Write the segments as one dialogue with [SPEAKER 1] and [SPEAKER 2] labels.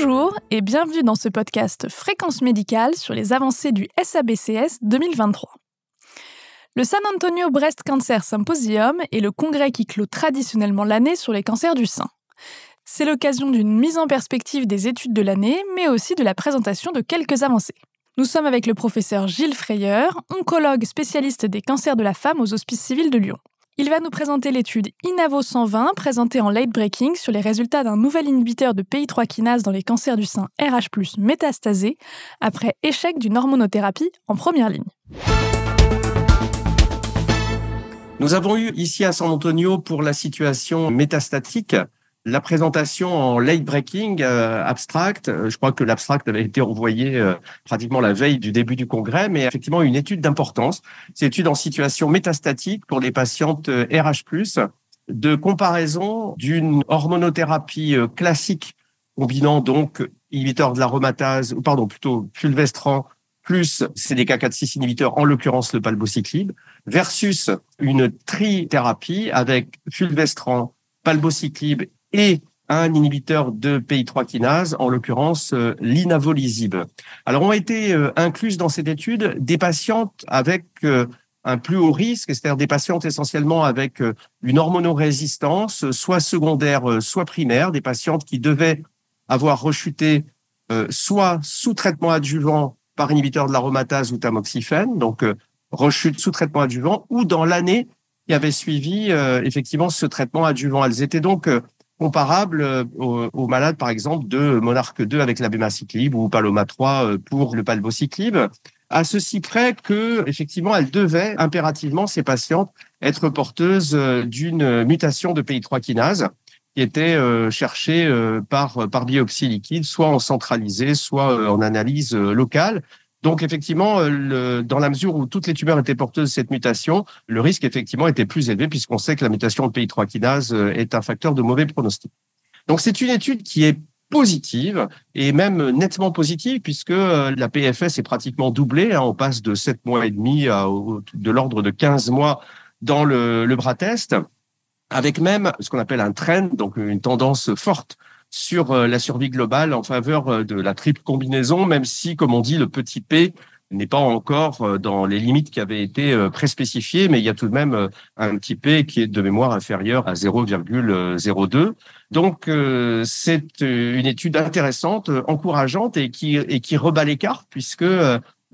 [SPEAKER 1] Bonjour et bienvenue dans ce podcast Fréquence médicale sur les avancées du SABCS 2023. Le San Antonio Breast Cancer Symposium est le congrès qui clôt traditionnellement l'année sur les cancers du sein. C'est l'occasion d'une mise en perspective des études de l'année, mais aussi de la présentation de quelques avancées. Nous sommes avec le professeur Gilles Freyer, oncologue spécialiste des cancers de la femme aux Hospices civils de Lyon. Il va nous présenter l'étude INAVO 120 présentée en late breaking sur les résultats d'un nouvel inhibiteur de PI3 kinase dans les cancers du sein RH+ métastasé après échec d'une hormonothérapie en première ligne.
[SPEAKER 2] Nous avons eu ici à San Antonio pour la situation métastatique la présentation en late breaking euh, abstract. Euh, je crois que l'abstract avait été envoyé euh, pratiquement la veille du début du congrès, mais effectivement une étude d'importance. C'est une étude en situation métastatique pour les patientes RH+, de comparaison d'une hormonothérapie classique combinant donc inhibiteur de l'aromatase, ou pardon, plutôt fulvestrant plus CDK4-6 inhibiteur, en l'occurrence le palbociclib, versus une trithérapie avec fulvestrant, palbociclib et un inhibiteur de PI3 kinase, en l'occurrence euh, l'inavolisib. Alors, ont été euh, incluses dans cette étude des patientes avec euh, un plus haut risque, c'est-à-dire des patientes essentiellement avec une hormonorésistance, soit secondaire, soit primaire, des patientes qui devaient avoir rechuté soit sous traitement adjuvant par inhibiteur de l'aromatase ou tamoxifène, donc rechute sous traitement adjuvant, ou dans l'année qui avait suivi effectivement ce traitement adjuvant. Elles étaient donc comparable euh, aux, malades, par exemple, de Monarque 2 avec la bémaciclib ou Paloma 3 euh, pour le palbociclib, à ceci près que, effectivement, elles devaient impérativement, ces patientes, être porteuses euh, d'une mutation de PI3 kinase qui était cherchée par, par biopsie liquide, soit en centralisé, soit en analyse locale. Donc effectivement, euh, dans la mesure où toutes les tumeurs étaient porteuses de cette mutation, le risque effectivement était plus élevé puisqu'on sait que la mutation de PI3 kinase euh, est un facteur de mauvais pronostic. Donc c'est une étude qui est positive et même nettement positive puisque euh, la PFS est pratiquement doublée. Hein. on passe de 7 mois et demi à de l'ordre de 15 mois dans le, le bras test, avec même ce qu'on appelle un trend, donc une tendance forte sur euh, la survie globale en faveur euh, de la triple combinaison, même si, comme on dit, le petit p n'est pas encore euh, dans les limites qui avaient été préspécifiées, mais il y a tout de même un petit p qui est de mémoire inférieur à 0,02. Donc, c'est une étude intéressante, encourageante et qui, et qui rebat les cartes, puisque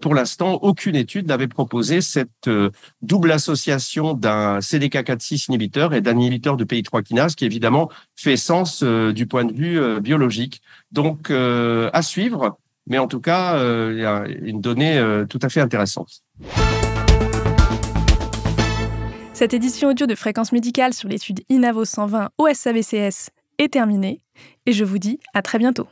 [SPEAKER 2] pour l'instant, aucune étude n'avait proposé cette euh, double association d'un CDK4-6 inhibiteur et d'un inhibiteur de PI3 kinase qui évidemment fait sens euh, du point de vue euh, biologique. Donc, à suivre, mais en tout cas, il y a une donnée tout à fait intéressante.
[SPEAKER 1] Cette édition audio de Fréquence médicale sur l'étude INAVO 120 au est terminée et je vous dis à très bientôt.